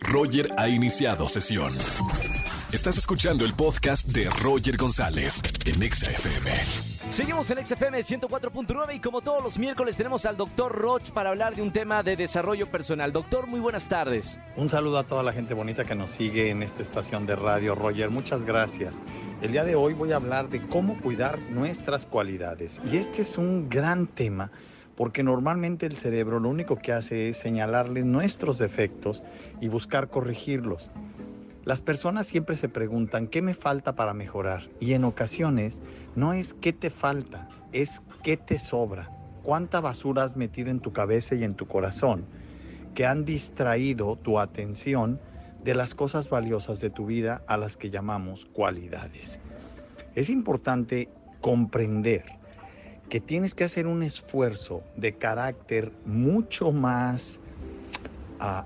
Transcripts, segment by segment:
Roger ha iniciado sesión. Estás escuchando el podcast de Roger González en Exa FM. Seguimos en XFM 104.9 y como todos los miércoles tenemos al doctor Roch para hablar de un tema de desarrollo personal. Doctor, muy buenas tardes. Un saludo a toda la gente bonita que nos sigue en esta estación de radio, Roger. Muchas gracias. El día de hoy voy a hablar de cómo cuidar nuestras cualidades. Y este es un gran tema porque normalmente el cerebro lo único que hace es señalarle nuestros defectos y buscar corregirlos. Las personas siempre se preguntan qué me falta para mejorar y en ocasiones no es qué te falta, es qué te sobra, cuánta basura has metido en tu cabeza y en tu corazón que han distraído tu atención de las cosas valiosas de tu vida a las que llamamos cualidades. Es importante comprender que tienes que hacer un esfuerzo de carácter mucho más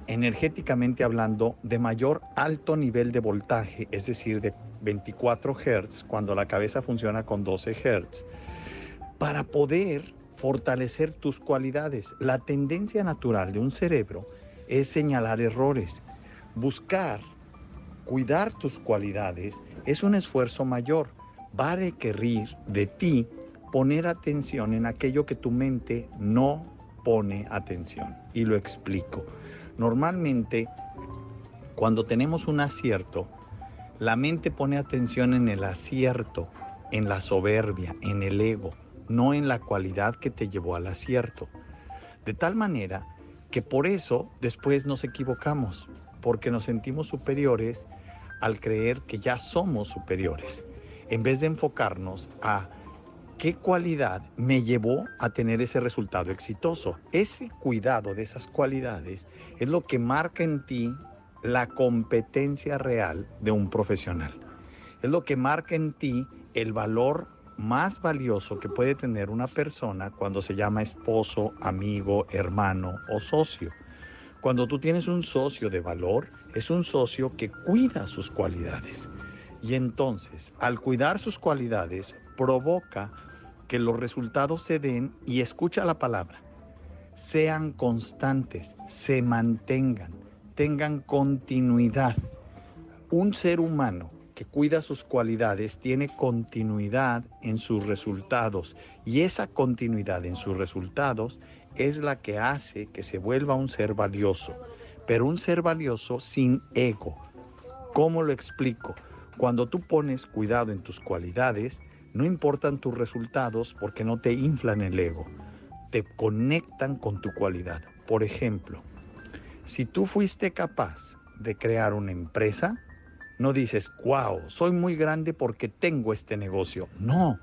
energéticamente hablando, de mayor alto nivel de voltaje, es decir, de 24 Hz, cuando la cabeza funciona con 12 Hz, para poder fortalecer tus cualidades. La tendencia natural de un cerebro es señalar errores. Buscar, cuidar tus cualidades es un esfuerzo mayor. Va a requerir de ti poner atención en aquello que tu mente no pone atención. Y lo explico. Normalmente, cuando tenemos un acierto, la mente pone atención en el acierto, en la soberbia, en el ego, no en la cualidad que te llevó al acierto. De tal manera que por eso después nos equivocamos, porque nos sentimos superiores al creer que ya somos superiores, en vez de enfocarnos a ¿Qué cualidad me llevó a tener ese resultado exitoso? Ese cuidado de esas cualidades es lo que marca en ti la competencia real de un profesional. Es lo que marca en ti el valor más valioso que puede tener una persona cuando se llama esposo, amigo, hermano o socio. Cuando tú tienes un socio de valor, es un socio que cuida sus cualidades. Y entonces, al cuidar sus cualidades, provoca que los resultados se den y escucha la palabra. Sean constantes, se mantengan, tengan continuidad. Un ser humano que cuida sus cualidades tiene continuidad en sus resultados y esa continuidad en sus resultados es la que hace que se vuelva un ser valioso, pero un ser valioso sin ego. ¿Cómo lo explico? Cuando tú pones cuidado en tus cualidades, no importan tus resultados porque no te inflan el ego, te conectan con tu cualidad. Por ejemplo, si tú fuiste capaz de crear una empresa, no dices, wow, soy muy grande porque tengo este negocio. No,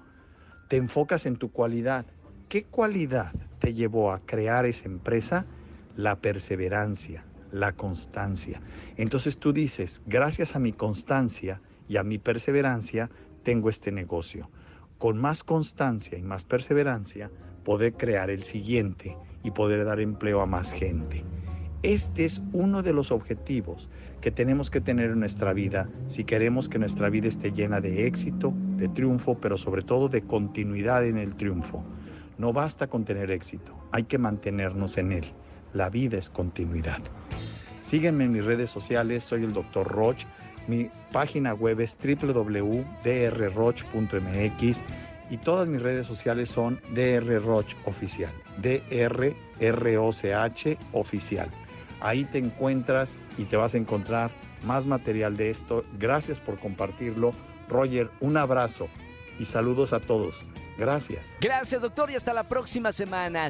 te enfocas en tu cualidad. ¿Qué cualidad te llevó a crear esa empresa? La perseverancia, la constancia. Entonces tú dices, gracias a mi constancia y a mi perseverancia, tengo este negocio con más constancia y más perseverancia, poder crear el siguiente y poder dar empleo a más gente. Este es uno de los objetivos que tenemos que tener en nuestra vida si queremos que nuestra vida esté llena de éxito, de triunfo, pero sobre todo de continuidad en el triunfo. No basta con tener éxito, hay que mantenernos en él. La vida es continuidad. Sígueme en mis redes sociales, soy el Dr. Roch mi página web es www.drroch.mx y todas mis redes sociales son drroch oficial, D-R-R-O-C-H oficial. Ahí te encuentras y te vas a encontrar más material de esto. Gracias por compartirlo. Roger, un abrazo y saludos a todos. Gracias. Gracias, doctor, y hasta la próxima semana.